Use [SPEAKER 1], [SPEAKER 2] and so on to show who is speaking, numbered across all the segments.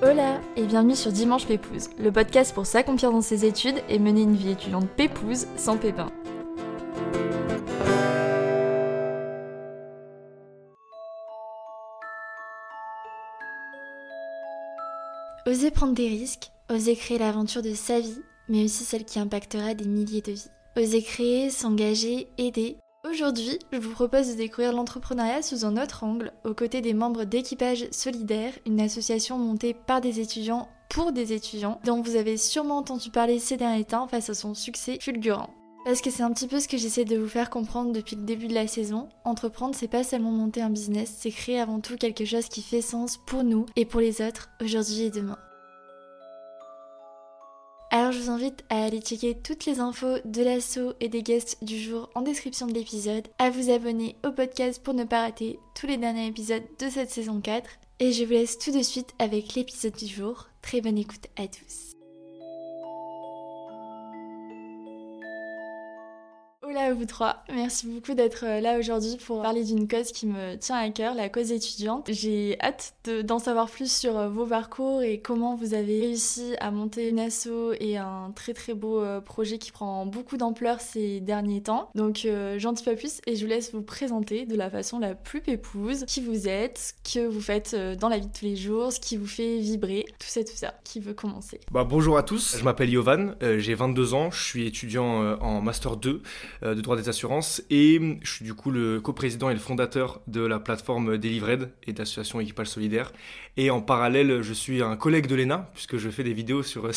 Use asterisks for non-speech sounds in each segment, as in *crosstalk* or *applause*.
[SPEAKER 1] Hola et bienvenue sur Dimanche Pépouze, le podcast pour s'accomplir dans ses études et mener une vie étudiante pépouze sans pépin. Oser prendre des risques, oser créer l'aventure de sa vie, mais aussi celle qui impactera des milliers de vies. Oser créer, s'engager, aider. Aujourd'hui, je vous propose de découvrir l'entrepreneuriat sous un autre angle, aux côtés des membres d'Équipage Solidaire, une association montée par des étudiants pour des étudiants, dont vous avez sûrement entendu parler ces derniers temps face à son succès fulgurant. Parce que c'est un petit peu ce que j'essaie de vous faire comprendre depuis le début de la saison. Entreprendre, c'est pas seulement monter un business, c'est créer avant tout quelque chose qui fait sens pour nous et pour les autres, aujourd'hui et demain. Alors je vous invite à aller checker toutes les infos de l'assaut et des guests du jour en description de l'épisode, à vous abonner au podcast pour ne pas rater tous les derniers épisodes de cette saison 4. Et je vous laisse tout de suite avec l'épisode du jour. Très bonne écoute à tous. Hola à vous trois, merci beaucoup d'être euh, là aujourd'hui pour parler d'une cause qui me tient à cœur, la cause étudiante. J'ai hâte d'en savoir plus sur euh, vos parcours et comment vous avez réussi à monter une asso et un très très beau euh, projet qui prend beaucoup d'ampleur ces derniers temps. Donc j'en dis pas plus et je vous laisse vous présenter de la façon la plus pépouse qui vous êtes, que vous faites dans la vie de tous les jours, ce qui vous fait vibrer, tout ça tout ça. Qui veut commencer?
[SPEAKER 2] Bah, Bonjour à tous, je m'appelle Yovan, j'ai 22 ans, je suis étudiant en Master 2 euh, de droit des assurances et je suis du coup le coprésident et le fondateur de la plateforme Delivered et de l'association Équipage Solidaire. Et en parallèle, je suis un collègue de l'ENA puisque je fais des vidéos *laughs* sur,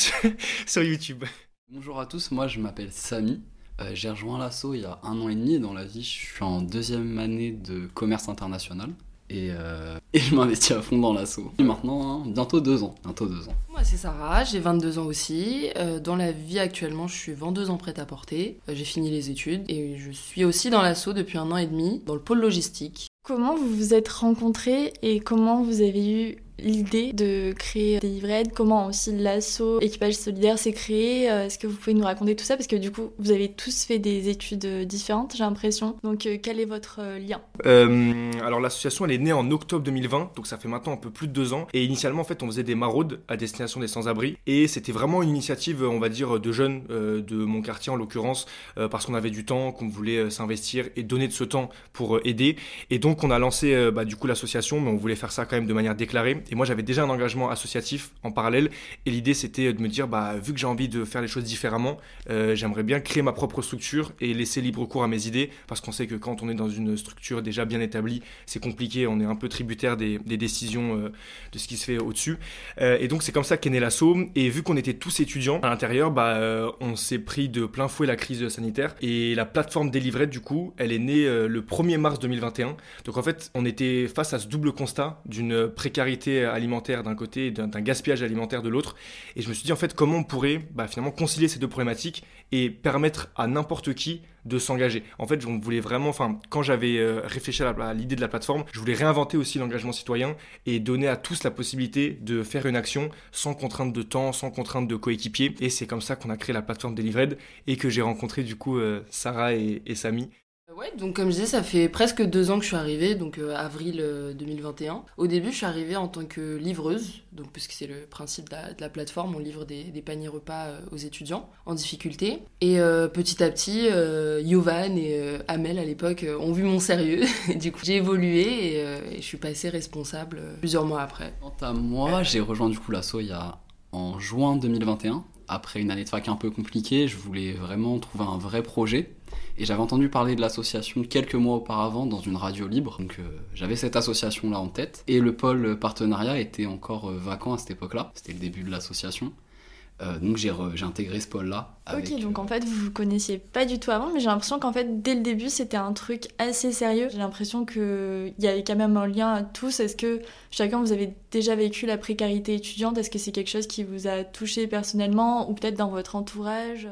[SPEAKER 2] sur YouTube.
[SPEAKER 3] Bonjour à tous, moi je m'appelle Samy. Euh, j'ai rejoint l'assaut il y a un an et demi dans la vie. Je suis en deuxième année de commerce international et, euh, *laughs* et je m'investis à fond dans l'assaut. Et maintenant, hein, bientôt deux ans. Bientôt deux ans.
[SPEAKER 4] Moi, c'est Sarah, j'ai 22 ans aussi. Euh, dans la vie actuellement, je suis vendeuse en prêt-à-porter. Euh, j'ai fini les études et je suis aussi dans l'assaut depuis un an et demi, dans le pôle logistique.
[SPEAKER 1] Comment vous vous êtes rencontrés et comment vous avez eu l'idée de créer des livrets, comment aussi l'assaut équipage solidaire s'est créé. Euh, est-ce que vous pouvez nous raconter tout ça? Parce que du coup, vous avez tous fait des études euh, différentes, j'ai l'impression. Donc, euh, quel est votre lien?
[SPEAKER 2] Alors, l'association, elle est née en octobre 2020, donc ça fait maintenant un peu plus de deux ans. Et initialement, en fait, on faisait des maraudes à destination des sans-abri. Et c'était vraiment une initiative, on va dire, de jeunes de mon quartier en l'occurrence, parce qu'on avait du temps, qu'on voulait s'investir et donner de ce temps pour aider. Et donc, on a lancé bah, du coup l'association, mais on voulait faire ça quand même de manière déclarée. Et moi, j'avais déjà un engagement associatif en parallèle. Et l'idée, c'était de me dire, bah, vu que j'ai envie de faire les choses différemment, euh, j'aimerais bien créer ma propre structure et laisser libre cours à mes idées. Parce qu'on sait que quand on est dans une structure déjà bien établie, c'est compliqué. On est un peu tributaire des, décisions euh, de ce qui se fait au-dessus. Euh, et donc, c'est comme ça qu'est né l'assaut. Et vu qu'on était tous étudiants à l'intérieur, bah, on s'est pris de plein fouet la crise sanitaire. Et la plateforme Delivered, du coup, elle est née le 1er mars 2021. Donc, en fait, on était face à ce double constat d'une précarité alimentaire d'un côté et d'un gaspillage alimentaire de l'autre. Et je me suis dit en fait comment on pourrait bah, finalement concilier ces deux problématiques et permettre à n'importe qui de s'engager. En fait, je voulais vraiment, enfin, quand j'avais euh, réfléchi à l'idée de la plateforme, je voulais réinventer aussi l'engagement citoyen et donner à tous la possibilité de faire une action sans contrainte de temps, sans contrainte de coéquipier. Et c'est comme ça qu'on a créé la plateforme Delivered et que j'ai rencontré du coup euh, Sarah et, et Samy.
[SPEAKER 4] Ouais, donc comme je disais, ça fait presque deux ans que je suis arrivée, donc euh, avril 2021. Euh, Au début, je suis arrivée en tant que livreuse, donc puisque c'est le principe de la, plateforme, on livre des, paniers repas euh, aux étudiants en difficulté. Et petit à petit, Yovan et Amel à l'époque ont vu mon sérieux. *laughs* du coup, j'ai évolué et, je suis passée responsable plusieurs mois après.
[SPEAKER 3] Quant à moi, j'ai rejoint du coup l'assaut il y a en juin 2021. Après une année de fac un peu compliquée, je voulais vraiment trouver un vrai projet et j'avais entendu parler de l'association quelques mois auparavant dans une radio libre. Donc euh, j'avais cette association-là en tête. Et le pôle partenariat était encore euh, vacant à cette époque-là. C'était le début de l'association. Euh, donc j'ai intégré ce pôle-là.
[SPEAKER 1] Ok, donc en fait vous vous connaissiez pas du tout avant, mais j'ai l'impression qu'en fait dès le début c'était un truc assez sérieux. J'ai l'impression qu'il y avait quand même un lien à tous. Est-ce que chacun vous avez déjà vécu la précarité étudiante? Est-ce que c'est quelque chose qui vous a touché personnellement ou peut-être dans votre entourage?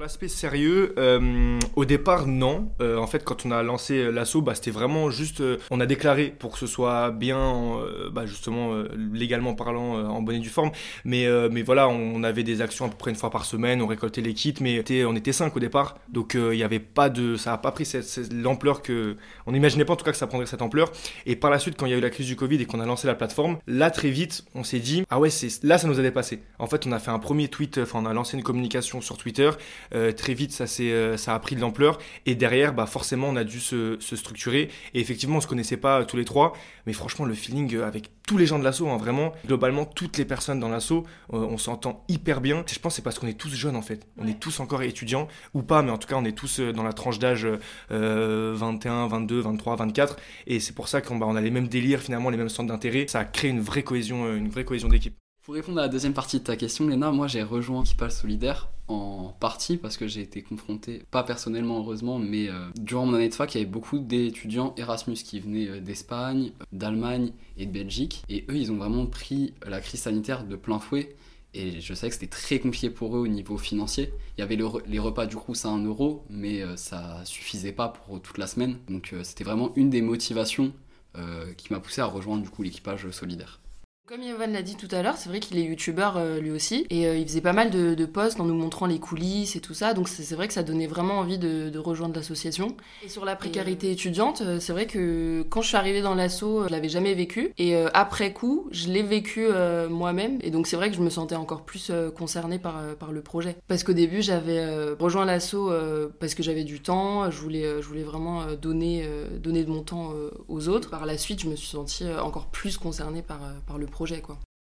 [SPEAKER 2] L'aspect sérieux, euh, au départ, non. Euh, en fait, quand on a lancé l'assaut, bah, c'était vraiment juste. euh, on a déclaré pour que ce soit bien, euh, bah, justement, euh, légalement parlant, euh, en bonne et due forme. Mais, euh, mais voilà, on, avait des actions à peu près une fois par semaine, on récoltait les kits, mais on était cinq au départ. Donc, euh, il n'y avait pas de. Ça n'a pas pris cette- cette- l'ampleur que. On n'imaginait pas en tout cas que ça prendrait cette ampleur. Et par la suite, quand il y a eu la crise du Covid et qu'on a lancé la plateforme, là, très vite, on s'est dit Ah ouais, c'est là, ça nous a dépassé. En fait, on a fait un premier tweet, enfin, on a lancé une communication sur Twitter. Euh, très vite, ça, euh, ça a pris de l'ampleur. Et derrière, bah, forcément, on a dû se, se structurer. Et effectivement, on se connaissait pas euh, tous les trois. Mais franchement, le feeling avec tous les gens de l'assaut, hein, vraiment, globalement, toutes les personnes dans l'assaut, euh, on s'entend hyper bien. Je pense c'est parce qu'on est tous jeunes, en fait. On est tous encore étudiants, ou pas, mais en tout cas, on est tous dans la tranche d'âge euh, 21, 22, 23, 24. Et c'est pour ça qu'on bah, on a les mêmes délires, finalement, les mêmes centres d'intérêt. Ça a créé une vraie cohésion, une vraie cohésion d'équipe.
[SPEAKER 3] Pour répondre à la deuxième partie de ta question, Léna, moi j'ai rejoint Équipage Solidaire en partie parce que j'ai été confronté, pas personnellement heureusement, mais euh, durant mon année de fac, il y avait beaucoup d'étudiants Erasmus qui venaient euh, d'Espagne, d'Allemagne et de Belgique. Et eux, ils ont vraiment pris la crise sanitaire de plein fouet. Et je savais que c'était très compliqué pour eux au niveau financier. Il y avait les repas du Crous à 1 euro, mais euh, ça suffisait pas pour toute la semaine. Donc euh, c'était vraiment une des motivations euh, qui m'a poussé à rejoindre du coup l'équipage solidaire.
[SPEAKER 4] Comme Yovan l'a dit tout à l'heure, c'est vrai qu'il est youtubeur euh, lui aussi, et euh, il faisait pas mal de, de posts en nous montrant les coulisses et tout ça, donc c'est vrai que ça donnait vraiment envie de, de rejoindre l'association. Et sur la précarité étudiante, euh, c'est vrai que quand je suis arrivée dans l'asso, euh, je l'avais jamais vécu, et euh, après coup, je l'ai vécu moi-même, et donc c'est vrai que je me sentais encore plus concernée par, par le projet. Parce qu'au début, j'avais rejoint l'asso euh, parce que j'avais du temps, je voulais, je voulais vraiment donner, donner de mon temps aux autres. Par la suite, je me suis sentie encore plus concernée par, par le projet,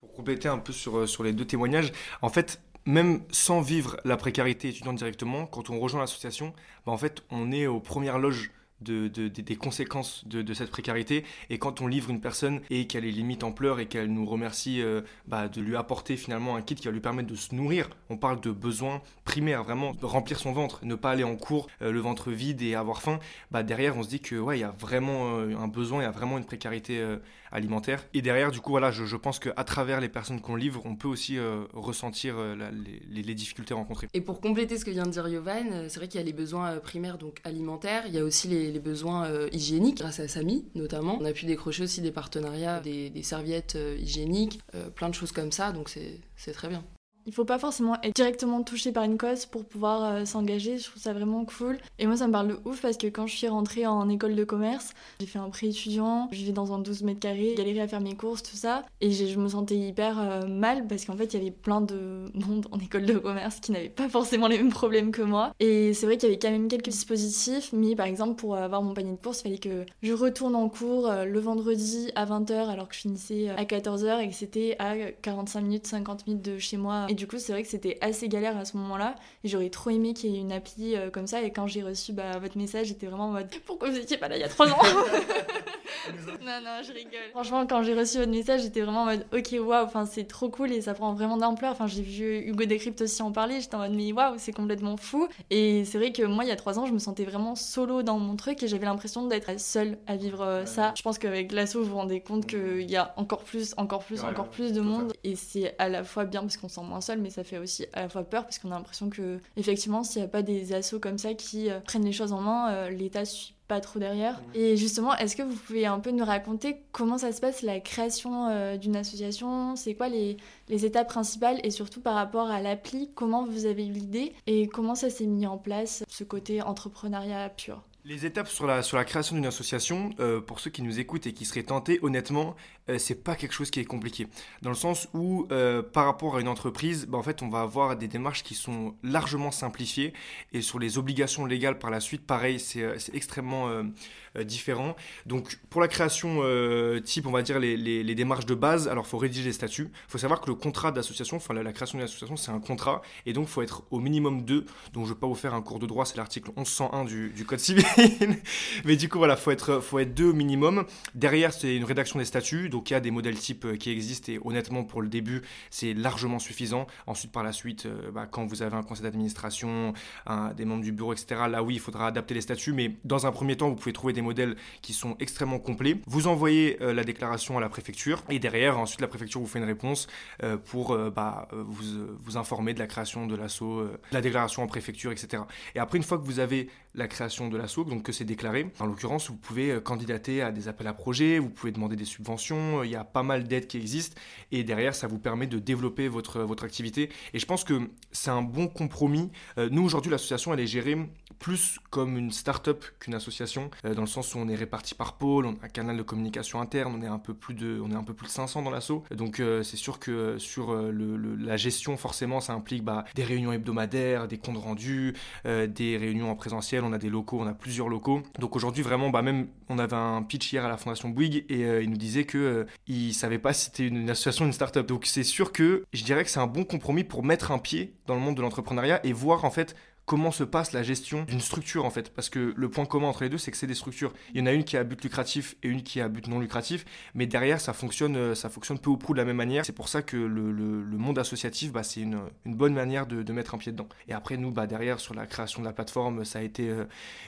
[SPEAKER 2] Pour compléter un peu sur, euh, sur les deux témoignages, en fait, même sans vivre la précarité étudiante directement, quand on rejoint l'association, bah, en fait, on est aux premières loges de, de- de- des conséquences de, cette précarité. Et quand on livre une personne et qu'elle est limite en pleurs et qu'elle nous remercie euh, bah, de lui apporter finalement un kit qui va lui permettre de se nourrir, on parle de besoins primaires, vraiment remplir son ventre, ne pas aller en cours euh, le ventre vide et avoir faim, bah, derrière on se dit que ouais, il y a vraiment un besoin, il y a vraiment une précarité alimentaire. Et derrière, du coup, voilà, je, je pense qu'à travers les personnes qu'on livre, on peut aussi euh, ressentir euh, les, difficultés rencontrées.
[SPEAKER 4] Et pour compléter ce que vient de dire Yovan, euh, c'est vrai qu'il y a les besoins primaires, donc alimentaires, il y a aussi les, besoins hygiéniques, grâce à Samy notamment. On a pu décrocher aussi des partenariats, des, des serviettes hygiéniques, plein de choses comme ça, donc c'est très bien.
[SPEAKER 1] Il faut pas forcément être directement touché par une cause pour pouvoir euh, s'engager. Je trouve ça vraiment cool. Et moi, ça me parle de ouf parce que quand je suis rentrée en école de commerce, j'ai fait un prêt étudiant, je vivais dans un 12 mètres carrés, galérais à faire mes courses, tout ça. Et je me sentais hyper euh, mal parce qu'en fait, il y avait plein de monde en école de commerce qui n'avaient pas forcément les mêmes problèmes que moi. Et c'est vrai qu'il y avait quand même quelques dispositifs, mais par exemple, pour avoir mon panier de courses, il fallait que je retourne en cours euh, le vendredi à 20h alors que je finissais à 14h et que c'était à 45 minutes, 50 minutes de chez moi. Du coup, c'est vrai que c'était assez galère à ce moment-là. J'aurais trop aimé qu'il y ait une appli euh, comme ça. Et quand j'ai reçu bah, votre message, j'étais vraiment en mode Pourquoi vous étiez pas là il y a 3 ans? *laughs* *laughs* Non, non, je rigole. Franchement, quand j'ai reçu votre message, j'étais vraiment en mode Ok, waouh, enfin, c'est trop cool et ça prend vraiment d'ampleur. Enfin, j'ai vu Hugo Décrypte aussi en parler. J'étais en mode Mais waouh, c'est complètement fou. Et c'est vrai que moi, il y a 3 ans, je me sentais vraiment solo dans mon truc et j'avais l'impression d'être seule à vivre euh, ça. Je pense qu'avec l'asso, vous vous rendez compte qu'il y a encore plus, encore plus,
[SPEAKER 2] Ouais,
[SPEAKER 1] encore
[SPEAKER 2] ouais,
[SPEAKER 1] plus de monde. Et c'est à la fois bien parce qu'on se sent moins seul, mais ça fait aussi à la fois peur parce qu'on a l'impression que, effectivement, s'il n'y a pas des assos comme ça qui euh, prennent les choses en main, euh, l'État suit pas trop derrière. Et justement, est-ce que vous pouvez un peu nous raconter comment ça se passe la création euh, d'une association? C'est quoi les, les étapes principales? Et surtout par rapport à l'appli, comment vous avez eu l'idée? Et comment ça s'est mis en place, ce côté entrepreneuriat pur?
[SPEAKER 2] Les étapes sur la, sur la création d'une association, euh, pour ceux qui nous écoutent et qui seraient tentés, honnêtement, euh, c'est pas quelque chose qui est compliqué. Dans le sens où, euh, par rapport à une entreprise, bah, fait, on va avoir des démarches qui sont largement simplifiées. Et sur les obligations légales par la suite, pareil, c'est euh, c'est extrêmement euh, euh, différent. Donc, pour la création euh, type, on va dire les, démarches de base, alors il faut rédiger les statuts. Il faut savoir que le contrat d'association, enfin la, création d'une association, c'est un contrat. Et donc, il faut être au minimum deux. Donc, je vais pas vous faire un cours de droit, c'est l'article 1101 du, Code civil. *laughs* mais du coup, voilà, faut être, faut être deux au minimum. Derrière, c'est une rédaction des statuts, donc il y a des modèles types euh, qui existent et honnêtement, pour le début, c'est largement suffisant. Ensuite, par la suite, bah, quand vous avez un conseil d'administration, des membres du bureau, etc., là oui, il faudra adapter les statuts, mais dans un premier temps, vous pouvez trouver des modèles qui sont extrêmement complets. Vous envoyez euh, la déclaration à la préfecture et derrière, ensuite, la préfecture vous fait une réponse pour bah, vous, vous, informer de la création de l'assaut, la déclaration en préfecture, etc. Et après, une fois que vous avez la création de l'assaut, donc que c'est déclaré. En l'occurrence, vous pouvez euh, candidater à des appels à projets, vous pouvez demander des subventions, il y a pas mal d'aides qui existent, et derrière, ça vous permet de développer votre, votre activité. Et je pense que c'est un bon compromis. Euh, nous, aujourd'hui, l'association, elle est gérée plus comme une start-up qu'une association, euh, dans le sens où on est réparti par pôle, on a un canal de communication interne, on est un peu plus de, on est un peu plus de 500 dans l'assaut. Donc c'est sûr que sur le, la gestion, forcément, ça implique bah, des réunions hebdomadaires, des comptes rendus, des réunions en présentiel on a des locaux, on a plusieurs locaux. Donc aujourd'hui, vraiment, bah, même, on avait un pitch hier à la Fondation Bouygues et euh, il nous disait que euh, il savait pas si c'était une, association ou une start-up. Donc c'est sûr que je dirais que c'est un bon compromis pour mettre un pied dans le monde de l'entrepreneuriat et voir en fait comment se passe la gestion d'une structure en fait. Parce que le point commun entre les deux, c'est que c'est des structures. Il y en a une qui a but lucratif et une qui a but non lucratif, mais derrière, ça fonctionne, euh, ça fonctionne peu ou prou de la même manière. C'est pour ça que le, monde associatif, bah, c'est une, bonne manière de, mettre un pied dedans. Et après, nous, bah, derrière, sur la création de la plateforme, ça a été euh,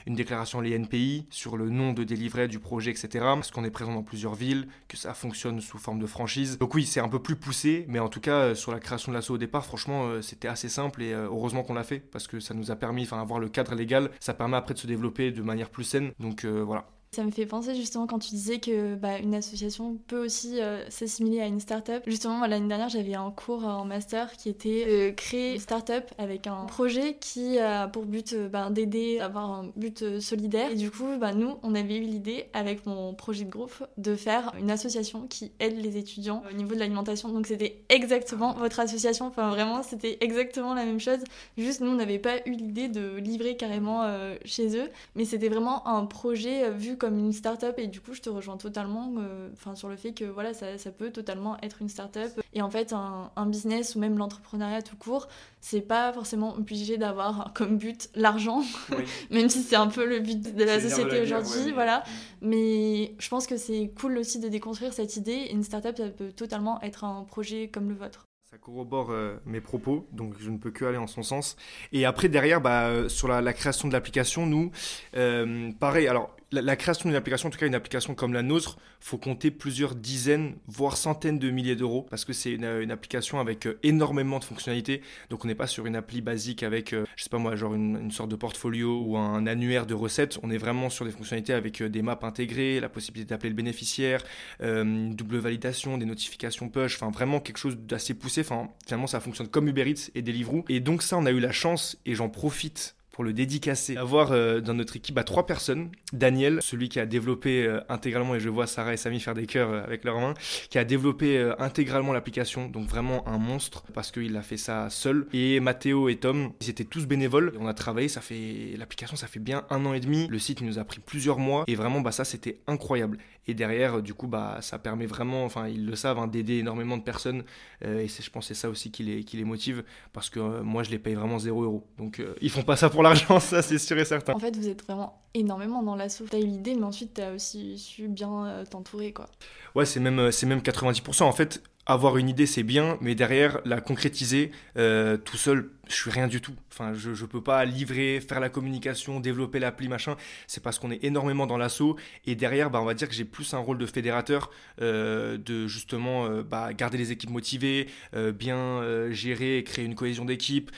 [SPEAKER 2] une déclaration les NPI sur le nom de délivrer du projet, etc. Parce qu'on est présent dans plusieurs villes, que ça fonctionne sous forme de franchise. Donc oui, c'est un peu plus poussé, mais en tout cas, euh, sur la création de l'assaut au départ, franchement, c'était assez simple et heureusement qu'on l'a fait parce que ça nous a permis, enfin avoir le cadre légal, ça permet après de se développer de manière plus saine. Donc euh, voilà.
[SPEAKER 1] Ça me fait penser justement quand tu disais que bah, une association peut aussi euh, s'assimiler à une start-up. Justement, l'année dernière, j'avais un cours en master qui était euh, créer une start-up avec un projet qui a pour but euh, bah, d'aider avoir un but solidaire. Et du coup, bah, nous, on avait eu l'idée avec mon projet de groupe de faire une association qui aide les étudiants au niveau de l'alimentation. Donc c'était exactement votre association. Enfin, vraiment, c'était exactement la même chose. Juste, nous, on n'avait pas eu l'idée de livrer carrément chez eux, mais c'était vraiment un projet vu comme une start-up et du coup je te rejoins totalement euh, enfin sur le fait que voilà ça, ça, peut totalement être une start-up. Et en fait un, un business ou même l'entrepreneuriat tout court c'est pas forcément obligé d'avoir comme but l'argent *laughs* même si c'est un peu le but de la société aujourd'hui voilà. Mais je pense que c'est cool aussi de déconstruire cette idée. Une start-up ça peut totalement être un projet comme le vôtre.
[SPEAKER 2] Ça corrobore euh, mes propos, donc je ne peux que aller en son sens. Et après, derrière, bah, euh, sur la, la, création de l'application, nous, euh, pareil, alors la, création d'une application, en tout cas une application comme la nôtre, faut compter plusieurs dizaines, voire centaines de milliers d'euros, parce que c'est une, application avec euh, énormément de fonctionnalités. Donc on n'est pas sur une appli basique avec, euh, je sais pas moi, genre une, sorte de portfolio ou un annuaire de recettes. On est vraiment sur des fonctionnalités avec euh, des maps intégrées, la possibilité d'appeler le bénéficiaire, une double validation, des notifications push, enfin vraiment quelque chose d'assez poussé. Enfin, finalement ça fonctionne comme Uber Eats et Deliveroo. Et donc ça, on a eu la chance, et j'en profite pour le dédicacer, avoir euh, dans notre équipe bah, trois personnes. Daniel, celui qui a développé euh, intégralement, et je vois Sarah et Samy faire des cœurs euh, avec leurs mains, qui a développé intégralement l'application, donc vraiment un monstre, parce qu'il a fait ça seul. Et Mathéo et Tom, ils étaient tous bénévoles. On a travaillé, ça fait l'application, ça fait bien un an et demi. Le site, nous a pris plusieurs mois, et vraiment, bah, ça, c'était incroyable. Et derrière, du coup, bah, ça permet vraiment, enfin, ils le savent, hein, d'aider énormément de personnes. et c'est, je pense, c'est ça aussi qui les, qui les motive, parce que moi, je les paye vraiment 0 euros. Donc, ils font pas ça pour l'argent, *laughs* ça c'est sûr et certain.
[SPEAKER 1] En fait, vous êtes vraiment énormément dans l'assaut. T'as eu l'idée, mais ensuite t'as aussi su bien euh, t'entourer, quoi.
[SPEAKER 2] Ouais, c'est même, euh, c'est même 90%. En fait, avoir une idée, c'est bien, mais derrière, la concrétiser euh, tout seul, je suis rien du tout. Enfin, je ne peux pas livrer, faire la communication, développer l'appli, machin. C'est parce qu'on est énormément dans l'assaut. Et derrière, bah, on va dire que j'ai plus un rôle de fédérateur, euh, de justement euh, bah, garder les équipes motivées, bien gérer créer une cohésion d'équipe,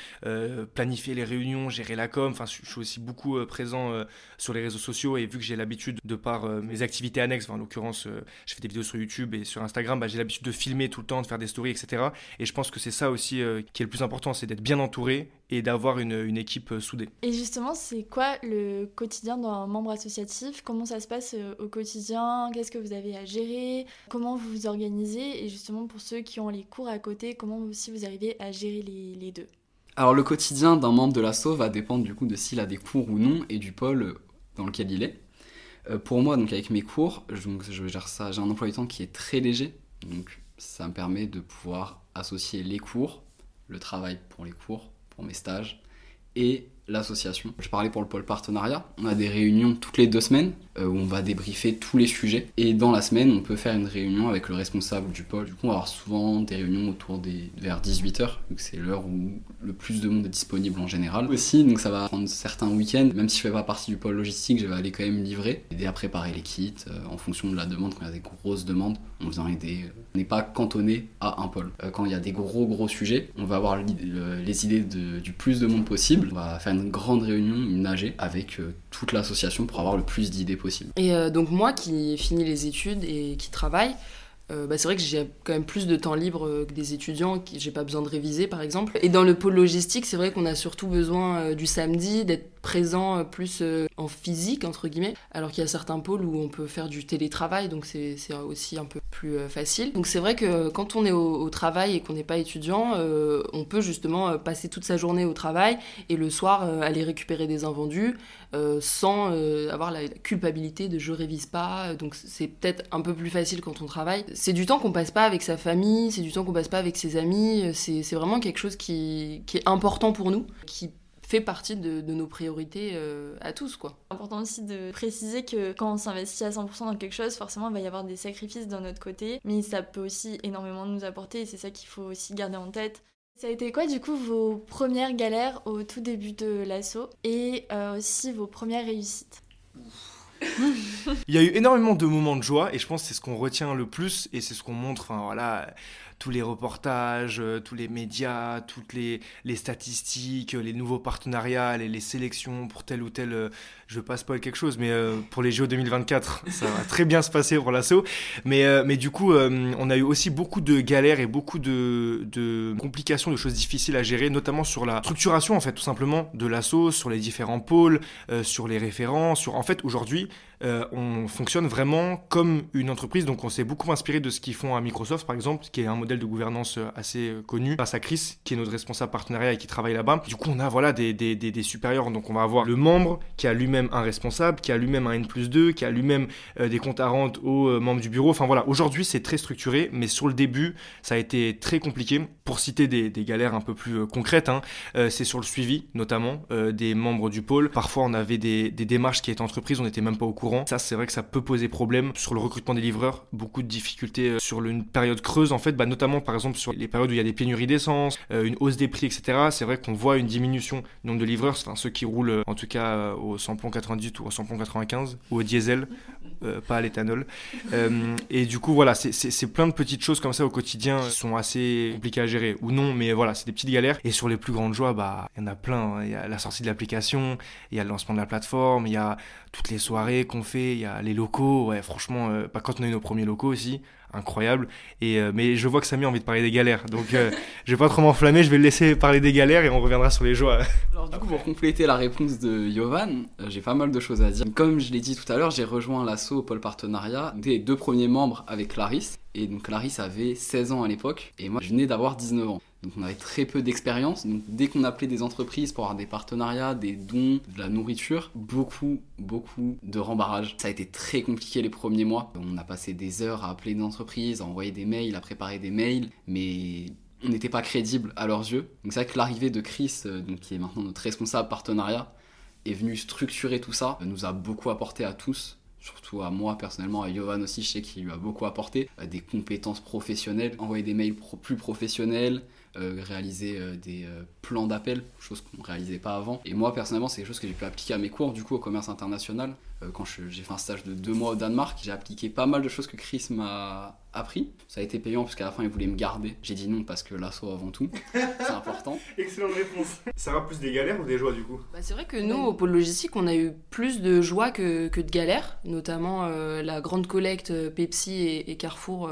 [SPEAKER 2] planifier les réunions, gérer la com. Enfin, je suis aussi beaucoup présent sur les réseaux sociaux. Et vu que j'ai l'habitude, de par mes activités annexes, en l'occurrence, je fais des vidéos sur YouTube et sur Instagram, bah, j'ai l'habitude de filmer tout le temps, de faire des stories, etc. Et je pense que c'est ça aussi euh, qui est le plus important, c'est d'être bien entouré et d'avoir une, une, équipe euh, soudée.
[SPEAKER 1] Et justement, c'est quoi le quotidien d'un membre associatif? Comment ça se passe euh, au quotidien? Qu'est-ce que vous avez à gérer? Comment vous vous organisez? Et justement, pour ceux qui ont les cours à côté, comment aussi vous arrivez à gérer les, les deux?
[SPEAKER 3] Alors le quotidien d'un membre de l'asso va dépendre du coup de s'il a des cours ou non et du pôle dans lequel il est. pour moi, donc avec mes cours, je, je gère ça, j'ai un emploi du temps qui est très léger, donc ça me permet de pouvoir associer les cours, le travail pour les cours, pour mes stages, et l'association. Je parlais pour le pôle partenariat. On a des réunions toutes les deux semaines euh, où on va débriefer tous les sujets. Et dans la semaine, on peut faire une réunion avec le responsable du pôle. Du coup, on va avoir souvent des réunions autour des vers 18h, vu que c'est l'heure où le plus de monde est disponible en général. Aussi, donc ça va prendre certains week-ends. Même si je fais pas partie du pôle logistique, je vais aller quand même livrer, aider à préparer les kits euh, en fonction de la demande. Quand il y a des grosses demandes, on vient aider. On n'est pas cantonné à un pôle. Euh, quand il y a des gros gros sujets, on va avoir les idées du plus de monde possible. On va faire une grande réunion, une AG, avec euh, toute l'association pour avoir le plus d'idées possible.
[SPEAKER 4] Et euh, donc moi qui finis les études et qui travaille, bah c'est vrai que j'ai quand même plus de temps libre que des étudiants, j'ai pas besoin de réviser par exemple. Et dans le pôle logistique, c'est vrai qu'on a surtout besoin du samedi, d'être présent euh, plus euh, en physique, entre guillemets, alors qu'il y a certains pôles où on peut faire du télétravail, donc c'est aussi un peu plus euh, facile. Donc c'est vrai que quand on est au, travail et qu'on n'est pas étudiant, on peut justement passer toute sa journée au travail et le soir aller récupérer des invendus sans avoir la culpabilité de je révise pas, donc c'est peut-être un peu plus facile quand on travaille. C'est du temps qu'on passe pas avec sa famille, c'est du temps qu'on passe pas avec ses amis, c'est vraiment quelque chose qui, qui est important pour nous, fait partie de, nos priorités euh, à tous. quoi.
[SPEAKER 1] Important aussi de préciser que quand on s'investit à 100% dans quelque chose, forcément il va y avoir des sacrifices d'un autre côté, mais ça peut aussi énormément nous apporter et c'est ça qu'il faut aussi garder en tête. Ça a été quoi du coup vos premières galères au tout début de l'assaut et euh, aussi vos premières réussites?
[SPEAKER 2] Il y a eu énormément de moments de joie et je pense que c'est ce qu'on retient le plus et c'est ce qu'on montre. Enfin voilà, tous les reportages, euh, tous les médias, toutes les, statistiques, les nouveaux partenariats, les, les, sélections pour tel ou tel. Euh, je veux pas spoil quelque chose, mais euh, pour les JO 2024, ça va très bien se passer pour l'assaut. Mais, mais du coup, on a eu aussi beaucoup de galères et beaucoup de, complications, de choses difficiles à gérer, notamment sur la structuration, en fait, tout simplement, de l'assaut, sur les différents pôles, sur les référents. Sur... En fait, aujourd'hui, on fonctionne vraiment comme une entreprise, donc on s'est beaucoup inspiré de ce qu'ils font à Microsoft, par exemple, qui est un modèle de gouvernance euh, assez euh, connu, face à Chris, qui est notre responsable partenariat et qui travaille là-bas. Du coup, on a voilà des, des, supérieurs. Donc, on va avoir le membre qui a lui-même un responsable, qui a lui-même un N plus 2, qui a lui-même euh, des comptes à rente aux membres du bureau. Enfin voilà, aujourd'hui, c'est très structuré, mais sur le début, ça a été très compliqué. Pour citer des, galères un peu plus concrètes, hein, c'est sur le suivi, notamment des membres du pôle. Parfois, on avait des, démarches qui étaient entreprises, on n'était même pas au courant. Ça, c'est vrai que ça peut poser problème. Sur le recrutement des livreurs, beaucoup de difficultés sur une période creuse, en fait, bah, notamment par exemple sur les périodes où il y a des pénuries d'essence, euh, une hausse des prix, etc. C'est vrai qu'on voit une diminution du nombre de livreurs, enfin ceux qui roulent euh, en tout cas euh, au samplon 98 ou au samplon 95 ou au diesel, pas à l'éthanol. et du coup voilà, c'est plein de petites choses comme ça au quotidien qui sont assez compliquées à gérer ou non, mais voilà, c'est des petites galères. Et sur les plus grandes joies, bah il y en a plein. Hein. Il y a la sortie de l'application, il y a le lancement de la plateforme, il y a toutes les soirées qu'on fait, il y a les locaux. Ouais, franchement, pas quand on a eu nos premiers locaux aussi incroyable. Et, euh, mais je vois que Samy a envie de parler des galères. Donc euh, *laughs* je vais pas trop m'enflammer, je vais le laisser parler des galères et on reviendra sur les joies.
[SPEAKER 3] Alors du coup, pour compléter la réponse de Yovan, euh, j'ai pas mal de choses à dire. Comme je l'ai dit tout à l'heure, j'ai rejoint au pôle partenariat des deux premiers membres avec Clarisse. Et donc Clarisse avait 16 ans à l'époque et moi je venais d'avoir 19 ans. Donc on avait très peu d'expérience. Donc dès qu'on appelait des entreprises pour avoir des partenariats, des dons, de la nourriture, beaucoup, beaucoup de rembarrage. Ça a été très compliqué les premiers mois. On a passé des heures à appeler des entreprises, à envoyer des mails, à préparer des mails, mais on n'était pas crédible à leurs yeux. Donc c'est vrai que l'arrivée de Chris, euh, qui est maintenant notre responsable partenariat, est venu structurer tout ça, nous a beaucoup apporté à tous surtout à moi personnellement, à Yovan aussi, je sais qu'il lui a beaucoup apporté, euh, des compétences professionnelles, envoyer des mails plus professionnels, réaliser euh, des euh, plans d'appel, chose qu'on ne réalisait pas avant. Et moi, personnellement, c'est quelque chose que j'ai pu appliquer à mes cours, du coup, au commerce international. quand j'ai fait un stage de deux mois au Danemark, j'ai appliqué pas mal de choses que Chris m'a appris. Ça a été payant, puisqu'à la fin, il voulait me garder. J'ai dit non, parce que l'assaut avant tout, *laughs* c'est important.
[SPEAKER 2] Excellente réponse. Ça va plus des galères ou des joies, du coup?
[SPEAKER 4] Bah, C'est vrai que nous, au pôle logistique, on a eu plus de joies que, que de galères, notamment la grande collecte Pepsi et, et Carrefour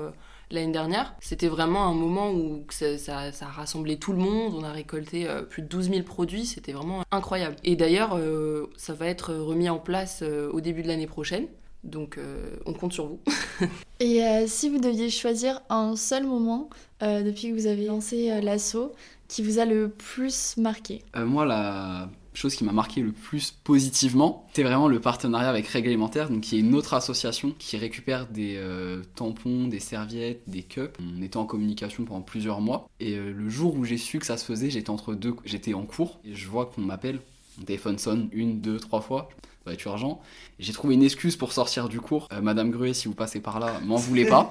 [SPEAKER 4] l'année dernière. C'était vraiment un moment où ça, a rassemblé tout le monde. On a récolté euh, plus de 12 000 produits. C'était vraiment incroyable. Et d'ailleurs, euh, ça va être remis en place euh, au début de l'année prochaine. Donc on compte sur vous. *laughs*
[SPEAKER 1] Et si vous deviez choisir un seul moment depuis que vous avez lancé l'assaut qui vous a le plus marqué?
[SPEAKER 3] Moi, la chose qui m'a marqué le plus positivement, c'est vraiment le partenariat avec Règles Alimentaires, donc qui est une autre association qui récupère des euh, tampons, des serviettes, des cups. On était en communication pendant plusieurs mois et euh, le jour où j'ai su que ça se faisait, j'étais entre deux, j'étais en cours et je vois qu'on m'appelle Mon téléphone sonne une, deux, trois fois. Va être urgent. J'ai trouvé une excuse pour sortir du cours. Euh, Madame Gruet, si vous passez par là, m'en voulez pas.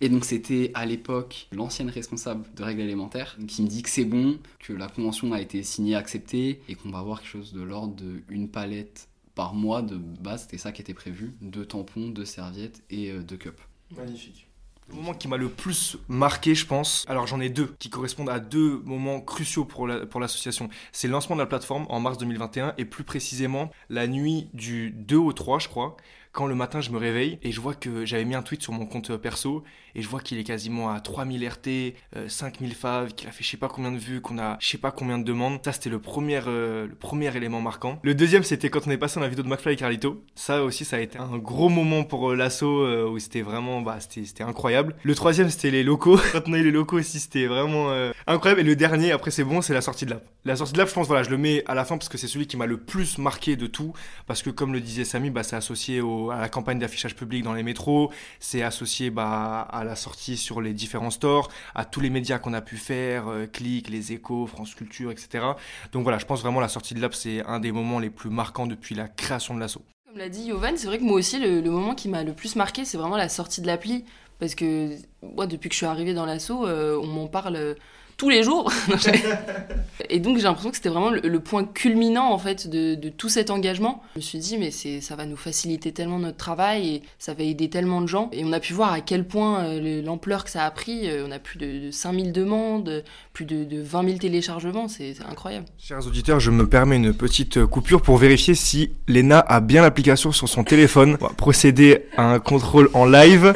[SPEAKER 3] Et donc c'était à l'époque l'ancienne responsable de règles élémentaires qui me dit que c'est bon, que la convention a été signée, acceptée et qu'on va avoir quelque chose de l'ordre d'une palette par mois de base, c'était ça qui était prévu, deux tampons, deux serviettes et euh, deux cups.
[SPEAKER 2] Magnifique. Le moment qui m'a le plus marqué, je pense, alors j'en ai deux qui correspondent à deux moments cruciaux pour l'association. c'est le lancement de la plateforme en mars 2021 et plus précisément la nuit du 2 au 3, je crois, quand le matin je me réveille et je vois que j'avais mis un tweet sur mon compte perso et je vois qu'il est quasiment à 3000 RT, 5000 faves, qu'il a fait je sais pas combien de vues, qu'on a je sais pas combien de demandes. Ça c'était le premier, euh, le premier élément marquant. Le deuxième c'était quand on est passé dans la vidéo de McFly et Carlito. Ça aussi ça a été un gros moment pour euh, l'assaut où c'était vraiment, bah c'était incroyable. Le troisième c'était les locaux. *laughs* quand on a eu les locaux aussi c'était vraiment incroyable. Et le dernier après c'est bon c'est la sortie de l'app. La sortie de l'app je pense voilà je le mets à la fin parce que c'est celui qui m'a le plus marqué de tout parce que comme le disait Samy bah c'est associé à la campagne d'affichage public dans les métros, c'est associé bah, à la sortie sur les différents stores, à tous les médias qu'on a pu faire, euh, Les Échos, France Culture, etc. Donc voilà, je pense vraiment la sortie de l'app, c'est un des moments les plus marquants depuis la création de l'assaut.
[SPEAKER 4] Comme l'a dit Yovan, c'est vrai que moi aussi, le, moment qui m'a le plus marqué, c'est vraiment la sortie de l'appli. Parce que moi, depuis que je suis arrivée dans l'assaut, euh, on m'en parle tous les jours. *laughs* et donc j'ai l'impression que c'était vraiment le, point culminant en fait de, tout cet engagement. Je me suis dit mais c'est ça va nous faciliter tellement notre travail et ça va aider tellement de gens. Et on a pu voir à quel point euh, l'ampleur que ça a pris. Euh, on a plus de, 5000 demandes, plus de, 20 000 téléchargements, c'est incroyable.
[SPEAKER 2] Chers auditeurs, je me permets une petite coupure pour vérifier si Lena a bien l'application sur son téléphone. On va procéder à un contrôle en live.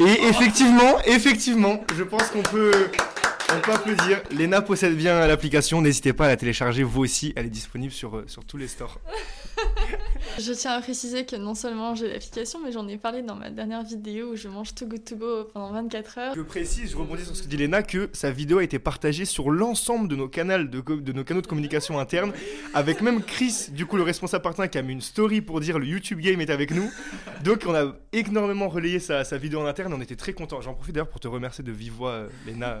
[SPEAKER 2] Et effectivement, effectivement, je pense qu'on peut on peut applaudir. Léna possède bien l'application. N'hésitez pas à la télécharger vous aussi. Elle est disponible sur, euh, sur tous les stores. *laughs*
[SPEAKER 1] je tiens à préciser que non seulement j'ai l'application, mais j'en ai parlé dans ma dernière vidéo où je mange Too Good To Go pendant 24 heures.
[SPEAKER 2] Je précise, je rebondis sur ce que dit Léna, que sa vidéo a été partagée sur l'ensemble de nos canaux de, de nos canaux de communication interne, avec même Chris, du coup le responsable partenaire, qui a mis une story pour dire le YouTube Game est avec nous. Donc on a énormément relayé sa, sa vidéo en interne, on était très contents. J'en profite d'ailleurs pour te remercier de vive voix, euh, Léna.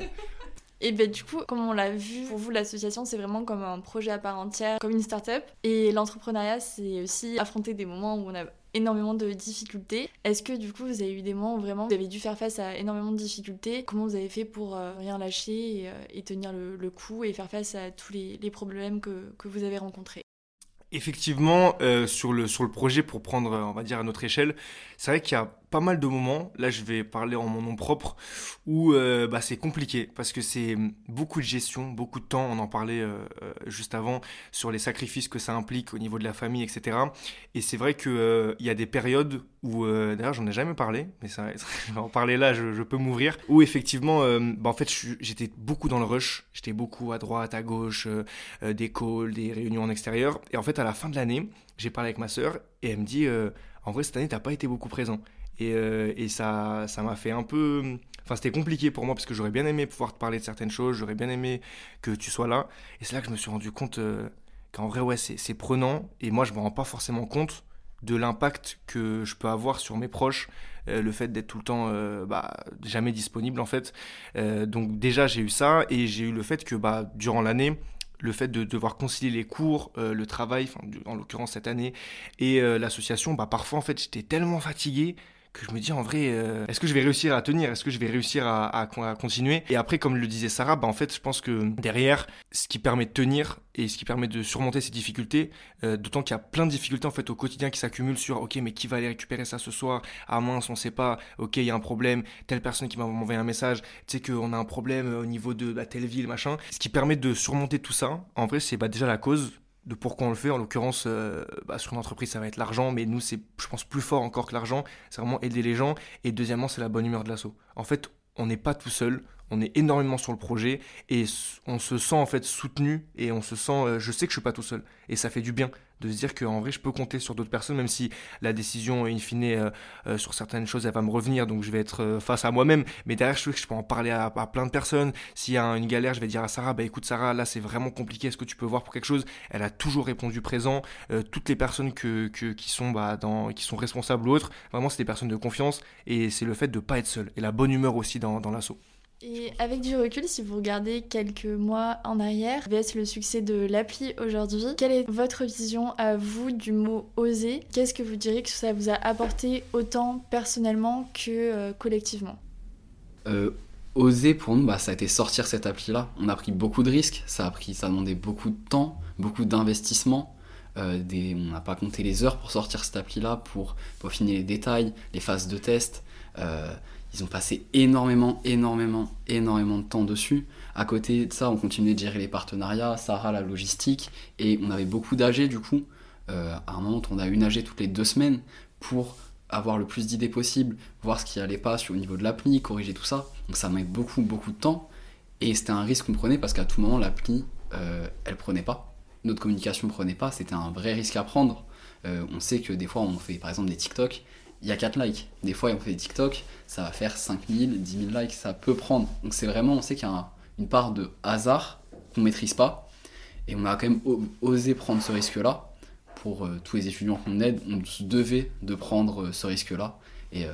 [SPEAKER 1] Et ben du coup, comme on l'a vu, pour vous l'association c'est vraiment comme un projet à part entière, comme une start-up. Et l'entrepreneuriat c'est aussi affronter des moments où on a énormément de difficultés. Est-ce que du coup vous avez eu des moments où vraiment vous avez dû faire face à énormément de difficultés? Comment vous avez fait pour euh, rien lâcher et, euh, tenir le, coup et faire face à tous les, problèmes que, que vous avez rencontrés?
[SPEAKER 2] Effectivement, euh, sur, le, sur le projet, pour prendre, on va dire, à notre échelle, c'est vrai qu'il y a pas mal de moments, là je vais parler en mon nom propre, où euh, bah, c'est compliqué parce que c'est beaucoup de gestion, beaucoup de temps, on en parlait euh, euh, juste avant, sur les sacrifices que ça implique au niveau de la famille, etc. Et c'est vrai qu'il il y a des périodes où, d'ailleurs j'en ai jamais parlé, mais ça, *laughs* en parler là, je, peux m'ouvrir, où effectivement, bah, en fait j'étais beaucoup dans le rush, j'étais beaucoup à droite, à gauche, des calls, des réunions en extérieur, et en fait à la fin de l'année, j'ai parlé avec ma sœur et elle me dit, en vrai cette année t'as pas été beaucoup présent. Euh, et, ça ça m'a fait un peu enfin c'était compliqué pour moi parce que j'aurais bien aimé pouvoir te parler de certaines choses j'aurais bien aimé que tu sois là. Et c'est là que je me suis rendu compte euh, qu'en vrai ouais c'est prenant. Et moi je me rends pas forcément compte de l'impact que je peux avoir sur mes proches euh, le fait d'être tout le temps bah, jamais disponible en fait. Donc déjà j'ai eu ça et j'ai eu le fait que bah, durant l'année le fait de devoir concilier les cours, le travail, en l'occurrence cette année, et l'association, bah parfois en fait j'étais tellement fatigué que je me dis en vrai, euh, est-ce que je vais réussir à tenir? Est-ce que je vais réussir à, continuer? Et après, comme le disait Sarah, bah, en fait, je pense que derrière, ce qui permet de tenir et ce qui permet de surmonter ces difficultés, euh, d'autant qu'il y a plein de difficultés en fait au quotidien qui s'accumulent sur ok, mais qui va aller récupérer ça ce soir? Ah mince, on sait pas. Ok, il y a un problème. Telle personne qui m'a envoyé un message, tu sais qu'on a un problème au niveau de la telle ville, machin. Ce qui permet de surmonter tout ça, en vrai, c'est bah, déjà la cause de pourquoi on le fait. En l'occurrence, euh, bah, sur une entreprise, ça va être l'argent, mais nous, c'est, je pense, plus fort encore que l'argent. C'est vraiment aider les gens. Et deuxièmement, c'est la bonne humeur de l'assaut. En fait, on n'est pas tout seul, on est énormément sur le projet et on se sent en fait soutenu et on se sent, euh, je sais que je suis pas tout seul et ça fait du bien de se dire qu'en vrai je peux compter sur d'autres personnes même si la décision in fine euh, euh, sur certaines choses elle va me revenir donc je vais être face à moi-même. Mais derrière je que je peux en parler à, plein de personnes. S'il y a une galère je vais dire à Sarah bah écoute Sarah là c'est vraiment compliqué. Est-ce que tu peux voir pour quelque chose? Elle a toujours répondu présent. Toutes les personnes que, qui sont bah, dans qui sont responsables ou autres vraiment c'est des personnes de confiance. Et c'est le fait de pas être seul. Et la bonne humeur aussi dans l'assaut
[SPEAKER 1] Et avec du recul, si vous regardez quelques mois en arrière, VS le succès de l'appli aujourd'hui, quelle est votre vision à vous du mot oser Qu'est-ce que vous diriez que ça vous a apporté autant personnellement que euh, collectivement?
[SPEAKER 3] Euh, Oser pour nous, bah, ça a été sortir cette appli-là. On a pris beaucoup de risques, ça a, pris, ça a demandé beaucoup de temps, beaucoup d'investissement. Euh, on n'a pas compté les heures pour sortir cette appli-là, pour peaufiner les détails, les phases de test. Ils ont passé énormément, énormément, énormément de temps dessus. À côté de ça, on continuait de gérer les partenariats, Sarah la logistique, et on avait beaucoup d'AG du coup. Euh, à un moment, on a une AG toutes les deux semaines pour avoir le plus d'idées possible, voir ce qui allait pas sur, au niveau de l'appli, corriger tout ça. Donc ça met beaucoup, beaucoup de temps. Et c'était un risque qu'on prenait parce qu'à tout moment, l'appli, euh, elle prenait pas. Notre communication prenait pas. C'était un vrai risque à prendre. Euh, on sait que des fois, on fait par exemple des TikTok il y a 4 likes. Des fois, on fait des TikTok, ça va faire 5000, 10 000 likes, ça peut prendre. Donc c'est vraiment, on sait qu'il y a une part de hasard qu'on maîtrise pas. Et on a quand même osé prendre ce risque-là. Pour euh, tous les étudiants qu'on aide, on se devait de prendre euh, ce risque-là. Et euh,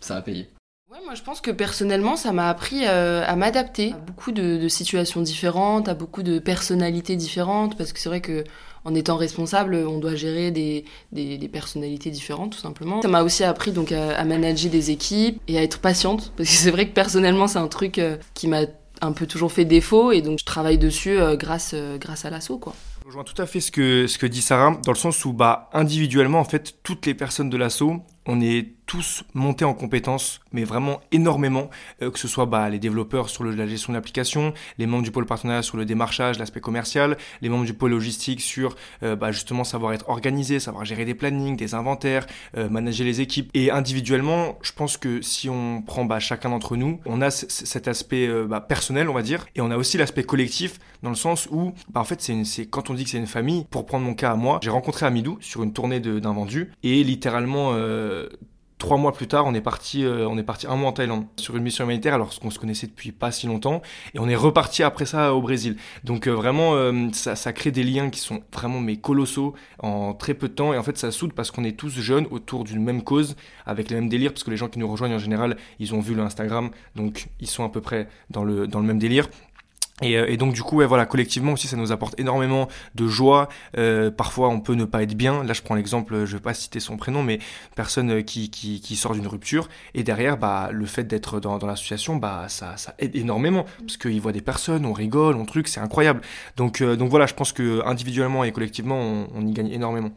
[SPEAKER 3] ça a payé.
[SPEAKER 4] Ouais, moi je pense que personnellement, ça m'a appris à m'adapter à beaucoup de, de, situations différentes, à beaucoup de personnalités différentes. Parce que c'est vrai que en étant responsable, on doit gérer des, des, personnalités différentes, tout simplement. Ça m'a aussi appris donc à, manager des équipes et à être patiente, *laughs* parce que c'est vrai que personnellement, c'est un truc euh, qui m'a un peu toujours fait défaut, et donc je travaille dessus euh, grâce, euh, grâce à l'assaut, quoi.
[SPEAKER 2] Je rejoins tout à fait ce que, ce que dit Sarah, dans le sens où, bah, individuellement, en fait, toutes les personnes de l'assaut, on est tous montés en compétences, mais vraiment énormément, euh, que ce soit bah, les développeurs sur la gestion de l'application, les membres du pôle partenariat sur le démarchage, l'aspect commercial, les membres du pôle logistique sur euh, bah, justement savoir être organisé, savoir gérer des plannings, des inventaires, euh, manager les équipes. Et individuellement, je pense que si on prend bah, chacun d'entre nous, on a cet aspect bah, personnel, on va dire, et on a aussi l'aspect collectif, dans le sens où, bah, en fait, c'est quand on dit que c'est une famille, pour prendre mon cas à moi, j'ai rencontré Amidou sur une tournée d'un vendu, et littéralement trois mois plus tard, on est parti, euh, on est parti un mois en Thaïlande sur une mission humanitaire, alors qu'on se connaissait depuis pas si longtemps, et on est reparti après ça au Brésil. Donc euh, vraiment, euh, ça, crée des liens qui sont vraiment mais colossaux en très peu de temps, et en fait ça soude parce qu'on est tous jeunes autour d'une même cause, avec les mêmes délires, parce que les gens qui nous rejoignent en général, ils ont vu l'Instagram, donc ils sont à peu près dans le dans le même délire. Euh, et, donc du coup, ouais, voilà, collectivement aussi, ça nous apporte énormément de joie. Euh, parfois, on peut ne pas être bien. Là, je prends l'exemple, je vais pas citer son prénom, mais personne euh, qui, qui, qui sort d'une rupture. Et derrière, bah, le fait d'être dans, dans l'association, bah, ça, ça aide énormément parce qu'il voit des personnes, on rigole, on truc, c'est incroyable. Donc, donc voilà, je pense que individuellement et collectivement, on, on y gagne énormément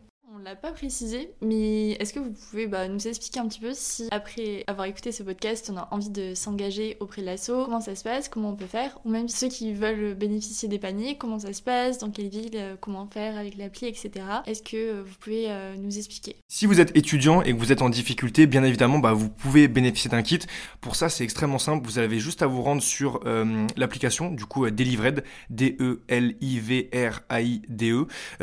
[SPEAKER 1] l'a pas précisé, mais est-ce que vous pouvez bah, nous expliquer un petit peu si, après avoir écouté ce podcast, on a envie de s'engager auprès de l'asso, comment ça se passe, comment on peut faire, ou même ceux qui veulent bénéficier des paniers, comment ça se passe, dans quelle ville, euh, comment faire avec l'appli, etc. Est-ce que euh, vous pouvez euh, nous expliquer?
[SPEAKER 2] Si vous êtes étudiant et que vous êtes en difficulté, bien évidemment, bah, vous pouvez bénéficier d'un kit. Pour ça, c'est extrêmement simple. Vous avez juste à vous rendre sur l'application, du coup, Delivred, D-E-L-I-V-R-A-I-D-E,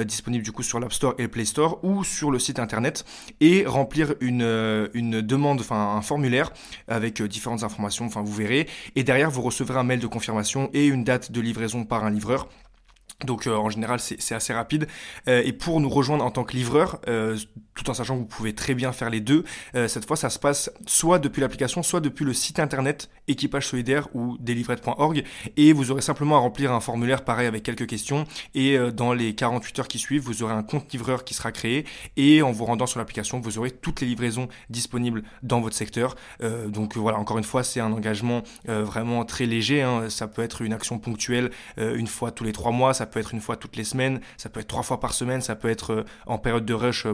[SPEAKER 2] disponible du coup sur l'App Store et le Play Store, ou sur le site internet et remplir une, euh, demande, enfin un formulaire avec euh, différentes informations, enfin vous verrez. Et derrière, vous recevrez un mail de confirmation et une date de livraison par un livreur. Donc euh, en général c'est assez rapide. Et pour nous rejoindre en tant que livreur, tout en sachant que vous pouvez très bien faire les deux, cette fois ça se passe soit depuis l'application, soit depuis le site internet équipage solidaire ou delivrette.org et vous aurez simplement à remplir un formulaire pareil avec quelques questions et dans les 48 heures qui suivent vous aurez un compte livreur qui sera créé et en vous rendant sur l'application vous aurez toutes les livraisons disponibles dans votre secteur. donc voilà encore une fois c'est un engagement vraiment très léger, hein. ça peut être une action ponctuelle une fois tous les trois mois, ça peut être une fois toutes les semaines, ça peut être trois fois par semaine, ça peut être euh, en période de rush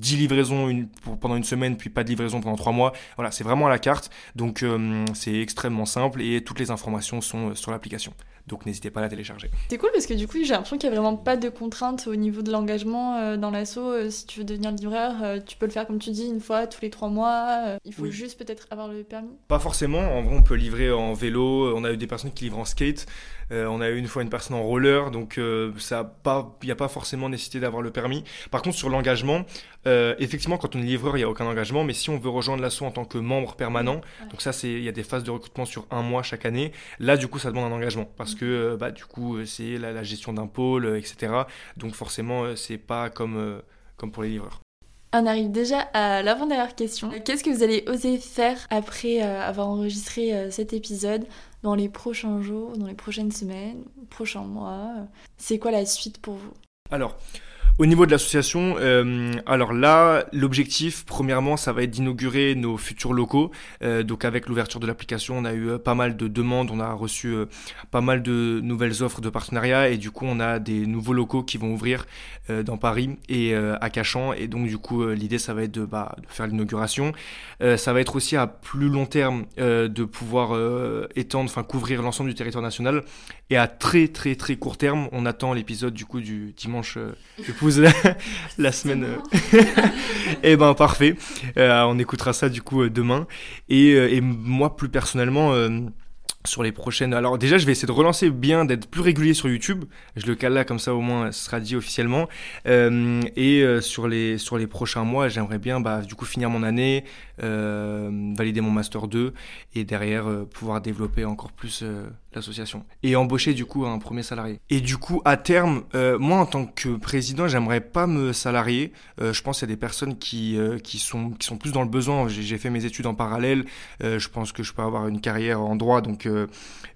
[SPEAKER 2] 10 euh, livraisons pendant une semaine, puis pas de livraison pendant trois mois. Voilà, c'est vraiment à la carte. Donc euh, c'est extrêmement simple et toutes les informations sont sur l'application. Donc n'hésitez pas à la télécharger.
[SPEAKER 1] C'est cool parce que du coup j'ai l'impression qu'il n'y a vraiment pas de contraintes au niveau de l'engagement dans l'assaut. si tu veux devenir livreur, tu peux le faire comme tu dis une fois tous les trois mois. il faut juste peut-être avoir le permis.
[SPEAKER 2] Pas forcément. En vrai on peut livrer en vélo. On a eu des personnes qui livrent en skate. Euh, on a eu une fois une personne en roller, donc euh, ça il n'y a pas forcément nécessité d'avoir le permis. Par contre, sur l'engagement, euh, effectivement, quand on est livreur, il n'y a aucun engagement, mais si on veut rejoindre l'assaut en tant que membre permanent, donc ça, c'est il y a des phases de recrutement sur un mois chaque année. Là, du coup, ça demande un engagement parce que bah, du coup, c'est la, gestion d'un pôle, etc. Donc forcément, c'est pas comme comme pour les livreurs.
[SPEAKER 1] On arrive déjà à l'avant-dernière question. Qu'est-ce que vous allez oser faire après avoir enregistré cet épisode dans les prochains jours, dans les prochaines semaines, prochains mois? C'est quoi la suite pour vous?
[SPEAKER 2] Alors, au niveau de l'association, euh, alors là, l'objectif, premièrement, ça va être d'inaugurer nos futurs locaux. Euh, donc avec l'ouverture de l'application, on a eu euh, pas mal de demandes, on a reçu pas mal de nouvelles offres de partenariat et du coup, on a des nouveaux locaux qui vont ouvrir dans Paris et à Cachan. Et donc du coup, l'idée, ça va être de, bah, de faire l'inauguration. ça va être aussi à plus long terme de pouvoir étendre, enfin couvrir l'ensemble du territoire national. Et à très très très court terme, on attend l'épisode du coup du dimanche *laughs* la, semaine. et *laughs* eh ben parfait. Euh, on écoutera ça du coup euh, demain. Et, euh, et moi plus personnellement sur les prochaines. Alors déjà, je vais essayer de relancer bien, d'être plus régulier sur YouTube. Je le cale là comme ça au moins, ce sera dit officiellement. Euh, et sur les sur les prochains mois, j'aimerais bien bah, du coup finir mon année, euh, valider mon master 2 et derrière pouvoir développer encore plus l'association et embaucher du coup un premier salarié. Et du coup, à terme, euh, moi en tant que président, j'aimerais pas me salarier. Euh, je pense qu'il y a des personnes qui, euh, qui, sont, qui sont plus dans le besoin. J'ai fait mes études en parallèle. je pense que je peux avoir une carrière en droit, donc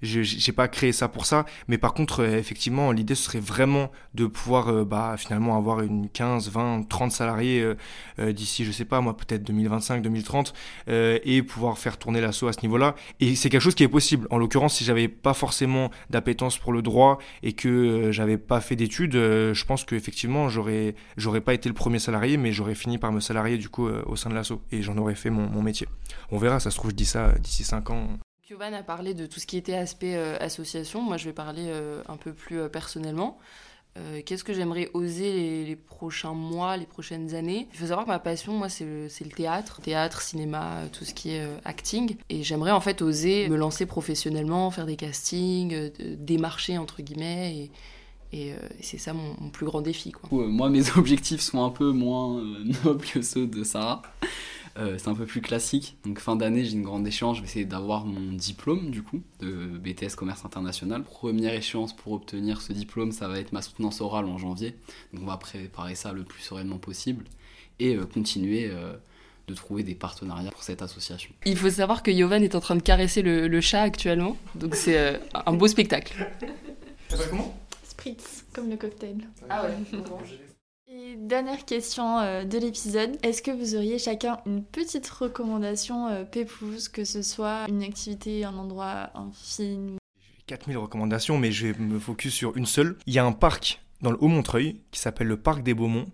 [SPEAKER 2] j'ai pas créé ça pour ça. Mais par contre, effectivement, l'idée ce serait vraiment de pouvoir bah, finalement avoir une 15, 20, 30 salariés d'ici, je sais pas moi, peut-être 2025, 2030, et pouvoir faire tourner l'assaut à ce niveau-là. Et c'est quelque chose qui est possible. En l'occurrence, si j'avais pas forcément d'appétence pour le droit et que euh, j'avais pas fait d'études, euh, je pense qu'effectivement j'aurais j'aurais pas été le premier salarié, mais j'aurais fini par me salarier du coup euh, au sein de l'assaut et j'en aurais fait mon, métier. On verra, ça se trouve je dis ça d'ici 5 ans.
[SPEAKER 4] Kyovan a parlé de tout ce qui était aspect association. Moi, je vais parler un peu plus personnellement. Euh, qu'est-ce que j'aimerais oser les, prochains mois, les prochaines années? Il faut savoir que ma passion, moi, c'est le, théâtre. Théâtre, cinéma, tout ce qui est euh, acting. Et j'aimerais en fait oser me lancer professionnellement, faire des castings, euh, démarcher, entre guillemets. Et, c'est ça mon, plus grand défi.
[SPEAKER 3] Moi, mes *laughs* objectifs sont un peu moins *laughs* nobles que ceux de Sarah. Euh, c'est un peu plus classique. Donc fin d'année, j'ai une grande échéance. Je vais essayer d'avoir mon diplôme du coup de BTS Commerce International. Première échéance pour obtenir ce diplôme, ça va être ma soutenance orale en janvier. Donc on va préparer ça le plus sereinement possible et euh, continuer. Euh, de trouver des partenariats pour cette association.
[SPEAKER 4] Il faut savoir que Yovan est en train de caresser le, chat actuellement, donc c'est un beau spectacle. *laughs*
[SPEAKER 2] Ça s'appelle comment
[SPEAKER 1] Spritz, comme le cocktail.
[SPEAKER 4] Ah ouais. *laughs*
[SPEAKER 1] Et dernière question euh, de l'épisode, est-ce que vous auriez chacun une petite recommandation euh, pépouse, que ce soit une activité, un endroit, un film
[SPEAKER 2] 4000 recommandations, mais je vais me focus sur une seule. Il y a un parc dans le Haut-Montreuil qui s'appelle le Parc des Beaumonts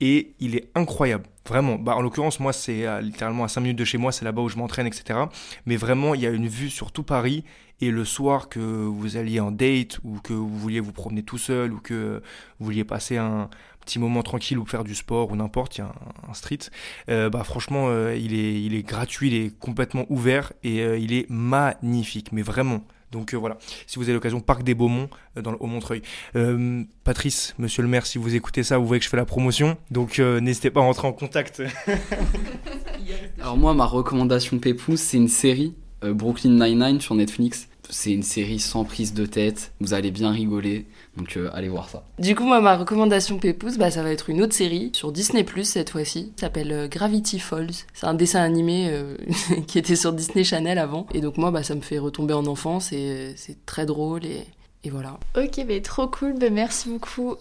[SPEAKER 2] et il est incroyable. Vraiment, bah, en l'occurrence, moi, c'est littéralement à 5 minutes de chez moi, c'est là-bas où je m'entraîne, etc. Mais vraiment, il y a une vue sur tout Paris. Et le soir, que vous alliez en date, ou que vous vouliez vous promener tout seul, ou que vous vouliez passer un, petit moment tranquille ou faire du sport ou n'importe, il y a un, street, euh, bah franchement, euh, il, est, il est gratuit, il est complètement ouvert et euh, il est magnifique, mais vraiment. Donc voilà, si vous avez l'occasion, Parc des Beaumonts dans le Haut-Montreuil. Patrice, monsieur le maire, si vous écoutez ça, vous voyez que je fais la promotion, donc n'hésitez pas à rentrer en contact. *laughs*
[SPEAKER 3] Alors moi, ma recommandation Pépou, c'est une série, Brooklyn Nine-Nine sur Netflix. C'est une série sans prise de tête, vous allez bien rigoler, donc euh, allez voir ça.
[SPEAKER 4] Du coup, moi, ma recommandation Pépouze, bah, ça va être une autre série sur Disney Plus cette fois-ci. Ça s'appelle euh, Gravity Falls. C'est un dessin animé euh, *laughs* qui était sur Disney Channel avant. Et donc, moi, bah, ça me fait retomber en enfance et c'est très drôle et, et voilà.
[SPEAKER 1] Ok, bah, trop cool. Bah, merci beaucoup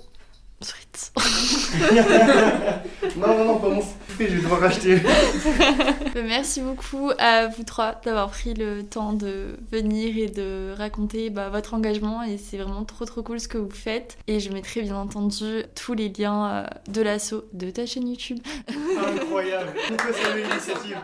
[SPEAKER 1] *laughs*
[SPEAKER 2] non, non, non, pas mon je vais devoir racheter. *laughs*
[SPEAKER 1] Merci beaucoup à vous trois d'avoir pris le temps de venir et de raconter bah, votre engagement. Et c'est vraiment trop, trop cool ce que vous faites. Et je mettrai bien entendu tous les liens euh, de l'assaut de ta chaîne YouTube.
[SPEAKER 2] Incroyable. Pourquoi ça l'initiative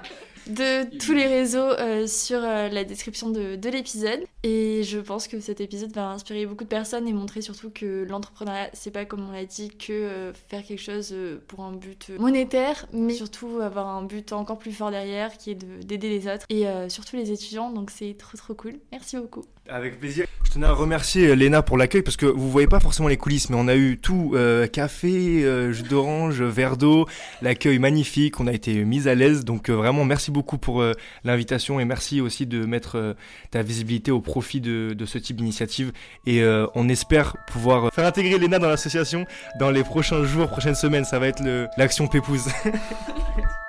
[SPEAKER 1] de tous les réseaux euh, sur euh, la description de, de l'épisode. Et je pense que cet épisode va inspirer beaucoup de personnes et montrer surtout que l'entrepreneuriat, c'est pas comme on l'a dit que euh, faire quelque chose pour un but monétaire, mais surtout avoir un but encore plus fort derrière qui est d'aider les autres et surtout les étudiants. Donc c'est trop trop cool. Merci beaucoup.
[SPEAKER 2] Avec plaisir. Je tenais à remercier Léna pour l'accueil parce que vous voyez pas forcément les coulisses, mais on a eu tout café, jus d'orange, verre d'eau, l'accueil magnifique, on a été mis à l'aise. Donc vraiment merci beaucoup pour euh, l'invitation et merci aussi de mettre euh, ta visibilité au profit de, ce type d'initiative. Et euh, on espère pouvoir faire intégrer l'ENA dans l'association dans les prochains jours, prochaines semaines. Ça va être l'action Pépouze. *laughs*